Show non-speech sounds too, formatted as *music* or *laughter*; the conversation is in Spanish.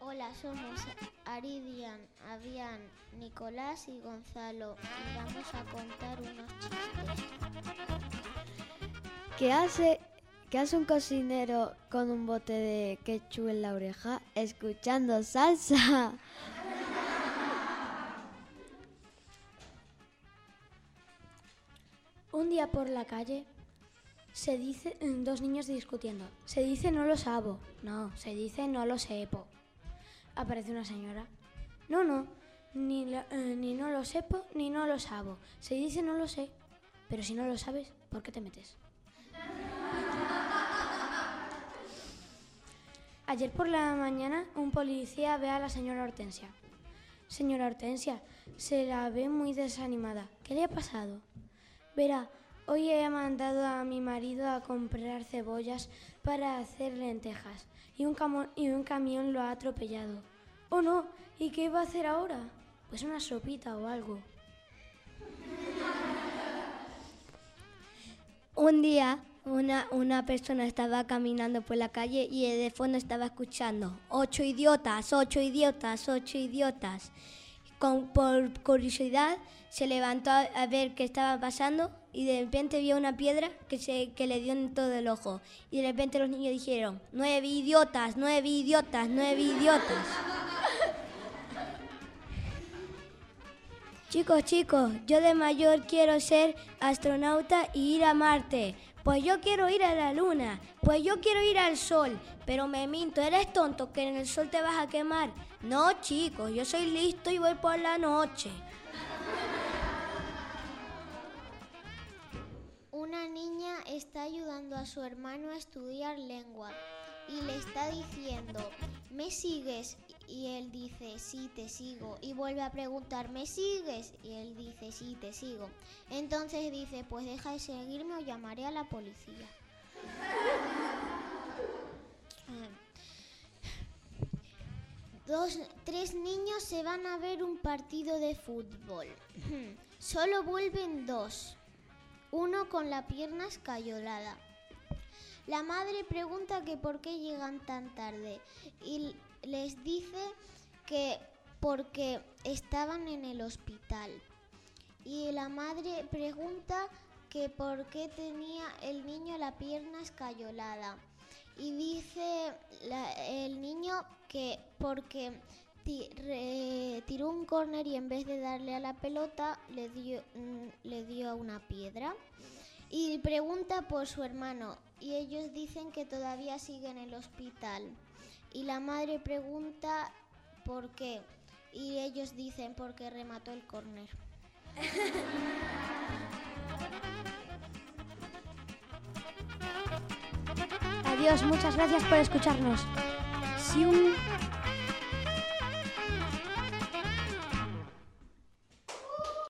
Hola, somos Aridian, Avian, Nicolás y Gonzalo y vamos a contar unos chistes. ¿Qué hace, ¿Qué hace un cocinero con un bote de ketchup en la oreja escuchando salsa? Un día por la calle se dice mm, dos niños discutiendo. Se dice no lo sabo. No, se dice no lo sepo. Aparece una señora. No, no, ni, eh, ni no lo sepo ni no lo sabo. Se dice no lo sé. Pero si no lo sabes, ¿por qué te metes? *laughs* Ayer por la mañana un policía ve a la señora Hortensia. Señora Hortensia, se la ve muy desanimada. ¿Qué le ha pasado? Verá, hoy he mandado a mi marido a comprar cebollas para hacer lentejas y un, y un camión lo ha atropellado. Oh no, ¿y qué va a hacer ahora? Pues una sopita o algo. Un día una, una persona estaba caminando por la calle y de fondo estaba escuchando ocho idiotas, ocho idiotas, ocho idiotas. Con, por curiosidad se levantó a, a ver qué estaba pasando y de repente vio una piedra que, se, que le dio en todo el ojo. Y de repente los niños dijeron, nueve idiotas, nueve idiotas, nueve idiotas. *laughs* Chicos, chicos, yo de mayor quiero ser astronauta y ir a Marte. Pues yo quiero ir a la luna. Pues yo quiero ir al sol. Pero me minto, eres tonto que en el sol te vas a quemar. No, chicos, yo soy listo y voy por la noche. Una niña está ayudando a su hermano a estudiar lengua y le está diciendo, ¿me sigues? Y él dice, sí, te sigo. Y vuelve a preguntar, ¿me sigues? Y él dice, sí, te sigo. Entonces dice, pues deja de seguirme o llamaré a la policía. *laughs* Dos, tres niños se van a ver un partido de fútbol. *clears throat* Solo vuelven dos. Uno con la pierna escayolada. La madre pregunta que por qué llegan tan tarde y les dice que porque estaban en el hospital. Y la madre pregunta que por qué tenía el niño la pierna escayolada. Y dice el niño que porque tiró un córner y en vez de darle a la pelota le dio, mm, le dio a una piedra. Y pregunta por su hermano y ellos dicen que todavía sigue en el hospital. Y la madre pregunta por qué y ellos dicen porque remató el córner. Adiós, muchas gracias por escucharnos. Si un